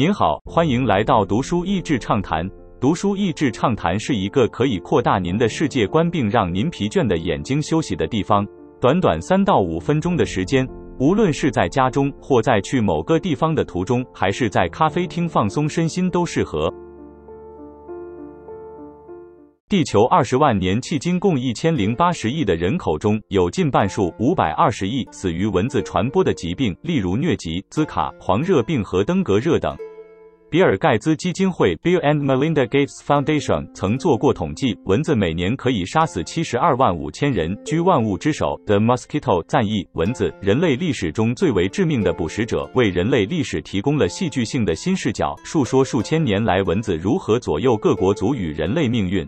您好，欢迎来到读书益智畅谈。读书益智畅谈是一个可以扩大您的世界观并让您疲倦的眼睛休息的地方。短短三到五分钟的时间，无论是在家中或在去某个地方的途中，还是在咖啡厅放松身心，都适合。地球二十万年迄今共一千零八十亿的人口中，有近半数五百二十亿死于蚊子传播的疾病，例如疟疾、兹卡、黄热病和登革热等。比尔盖茨基金会 （Bill and Melinda Gates Foundation） 曾做过统计，蚊子每年可以杀死七十二万五千人，居万物之首。The mosquito 赞译：蚊子，人类历史中最为致命的捕食者，为人类历史提供了戏剧性的新视角，述说数千年来蚊子如何左右各国族与人类命运。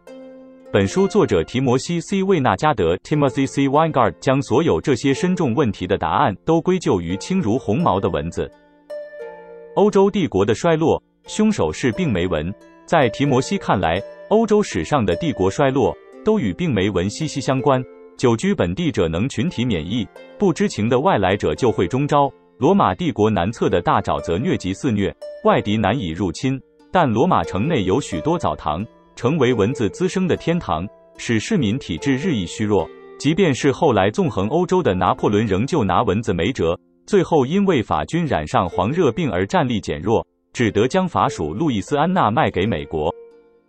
本书作者提摩西 ·C· 魏纳加德 （Timothy C. Weingard） 将所有这些深重问题的答案都归咎于轻如鸿毛的蚊子。欧洲帝国的衰落，凶手是病媒蚊。在提摩西看来，欧洲史上的帝国衰落都与病媒蚊息息相关。久居本地者能群体免疫，不知情的外来者就会中招。罗马帝国南侧的大沼泽疟疾肆虐，外敌难以入侵，但罗马城内有许多澡堂。成为蚊子滋生的天堂，使市民体质日益虚弱。即便是后来纵横欧洲的拿破仑，仍旧拿蚊子没辙。最后因为法军染上黄热病而战力减弱，只得将法属路易斯安那卖给美国。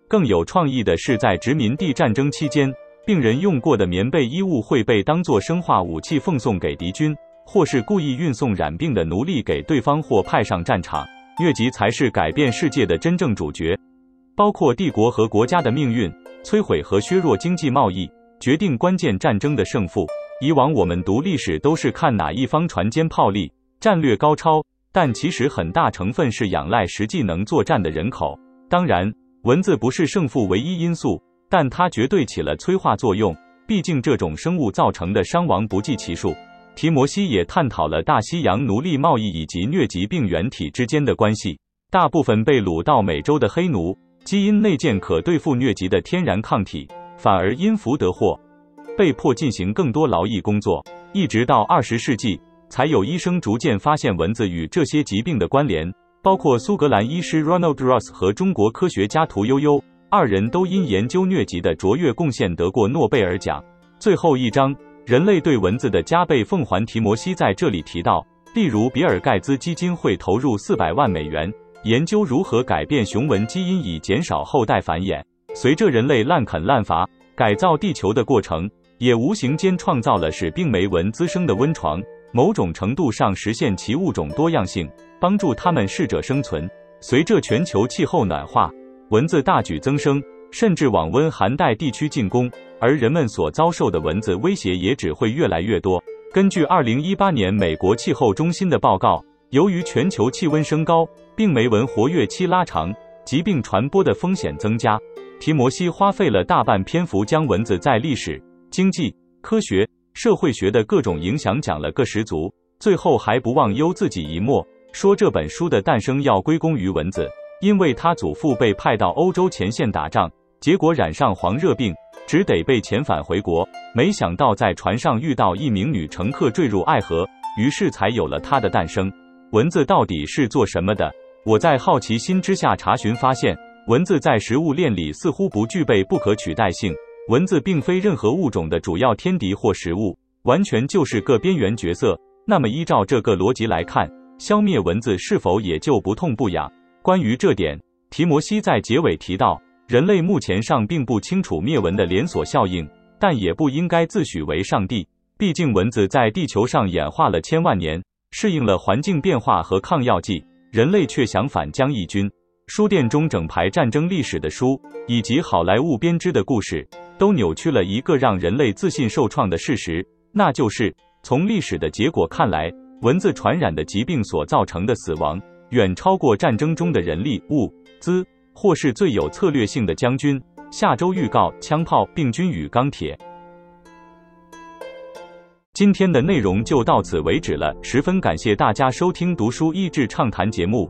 更有创意的是，在殖民地战争期间，病人用过的棉被衣物会被当作生化武器奉送给敌军，或是故意运送染病的奴隶给对方，或派上战场。疟疾才是改变世界的真正主角。包括帝国和国家的命运，摧毁和削弱经济贸易，决定关键战争的胜负。以往我们读历史都是看哪一方船坚炮利，战略高超，但其实很大成分是仰赖实际能作战的人口。当然，蚊子不是胜负唯一因素，但它绝对起了催化作用。毕竟这种生物造成的伤亡不计其数。提摩西也探讨了大西洋奴隶贸易以及疟疾病原体之间的关系。大部分被掳到美洲的黑奴。基因内建可对付疟疾的天然抗体，反而因福得祸，被迫进行更多劳役工作。一直到二十世纪，才有医生逐渐发现蚊子与这些疾病的关联。包括苏格兰医师 Ronald Ross 和中国科学家屠呦呦，二人都因研究疟疾的卓越贡献得过诺贝尔奖。最后一章，人类对蚊子的加倍奉还。提摩西在这里提到，例如比尔盖茨基金会投入四百万美元。研究如何改变雄蚊基因以减少后代繁衍。随着人类滥垦滥伐，改造地球的过程，也无形间创造了使病媒蚊滋生的温床，某种程度上实现其物种多样性，帮助它们适者生存。随着全球气候暖化，蚊子大举增生，甚至往温寒带地区进攻，而人们所遭受的蚊子威胁也只会越来越多。根据二零一八年美国气候中心的报告。由于全球气温升高，病媒蚊活跃期拉长，疾病传播的风险增加。提摩西花费了大半篇幅，将蚊子在历史、经济、科学、社会学的各种影响讲了个十足。最后还不忘悠自己一默，说这本书的诞生要归功于蚊子，因为他祖父被派到欧洲前线打仗，结果染上黄热病，只得被遣返回国。没想到在船上遇到一名女乘客坠入爱河，于是才有了他的诞生。蚊子到底是做什么的？我在好奇心之下查询，发现蚊子在食物链里似乎不具备不可取代性。蚊子并非任何物种的主要天敌或食物，完全就是个边缘角色。那么，依照这个逻辑来看，消灭蚊子是否也就不痛不痒？关于这点，提摩西在结尾提到，人类目前尚并不清楚灭蚊的连锁效应，但也不应该自诩为上帝。毕竟，蚊子在地球上演化了千万年。适应了环境变化和抗药剂，人类却想反将一军。书店中整排战争历史的书，以及好莱坞编织的故事，都扭曲了一个让人类自信受创的事实，那就是从历史的结果看来，蚊子传染的疾病所造成的死亡，远超过战争中的人力物资，或是最有策略性的将军。下周预告：枪炮、病菌与钢铁。今天的内容就到此为止了，十分感谢大家收听读书益智畅谈节目。